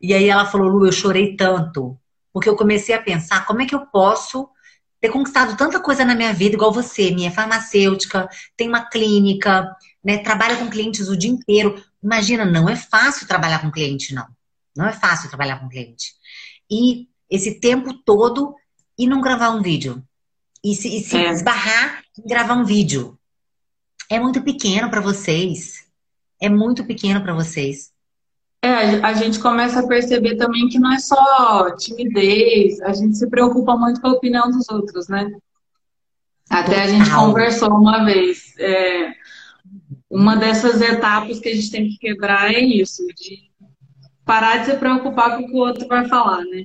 E aí ela falou, Lu, eu chorei tanto, porque eu comecei a pensar como é que eu posso ter conquistado tanta coisa na minha vida, igual você, minha farmacêutica, tem uma clínica, né, trabalha com clientes o dia inteiro. Imagina, não é fácil trabalhar com cliente, não. Não é fácil trabalhar com cliente. E esse tempo todo e não gravar um vídeo. E se, e se é. esbarrar em gravar um vídeo. É muito pequeno para vocês. É muito pequeno para vocês. É, a gente começa a perceber também que não é só timidez, a gente se preocupa muito com a opinião dos outros, né? Até a gente conversou uma vez. É, uma dessas etapas que a gente tem que quebrar é isso, de parar de se preocupar com o que o outro vai falar, né?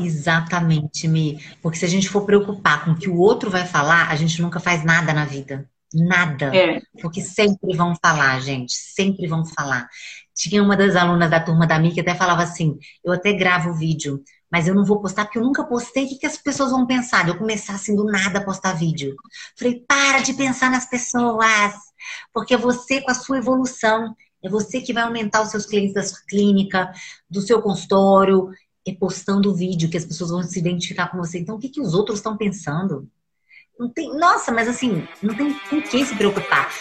Exatamente, Mi. Porque se a gente for preocupar com o que o outro vai falar, a gente nunca faz nada na vida. Nada. É. Porque sempre vão falar, gente. Sempre vão falar. Tinha uma das alunas da turma da Mi que até falava assim: eu até gravo o vídeo, mas eu não vou postar porque eu nunca postei. O que, que as pessoas vão pensar? De eu começar assim do nada a postar vídeo. Falei: para de pensar nas pessoas, porque você, com a sua evolução, é você que vai aumentar os seus clientes da sua clínica, do seu consultório, e postando o vídeo que as pessoas vão se identificar com você. Então, o que, que os outros estão pensando? Não tem, nossa, mas assim, não tem com quem se preocupar.